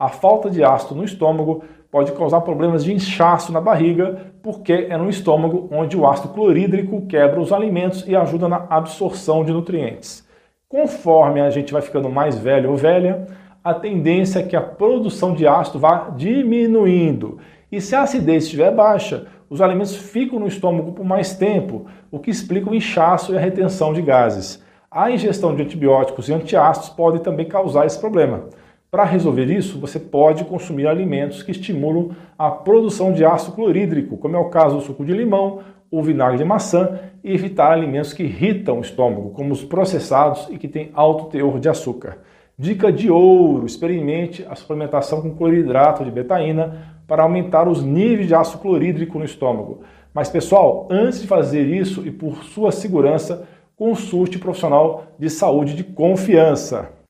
A falta de ácido no estômago pode causar problemas de inchaço na barriga, porque é no estômago onde o ácido clorídrico quebra os alimentos e ajuda na absorção de nutrientes. Conforme a gente vai ficando mais velho ou velha, a tendência é que a produção de ácido vá diminuindo. E se a acidez estiver baixa, os alimentos ficam no estômago por mais tempo, o que explica o inchaço e a retenção de gases. A ingestão de antibióticos e antiácidos pode também causar esse problema. Para resolver isso, você pode consumir alimentos que estimulam a produção de ácido clorídrico, como é o caso do suco de limão, o vinagre de maçã, e evitar alimentos que irritam o estômago, como os processados e que têm alto teor de açúcar. Dica de ouro: experimente a suplementação com cloridrato de betaína para aumentar os níveis de ácido clorídrico no estômago. Mas pessoal, antes de fazer isso e por sua segurança, consulte um profissional de saúde de confiança.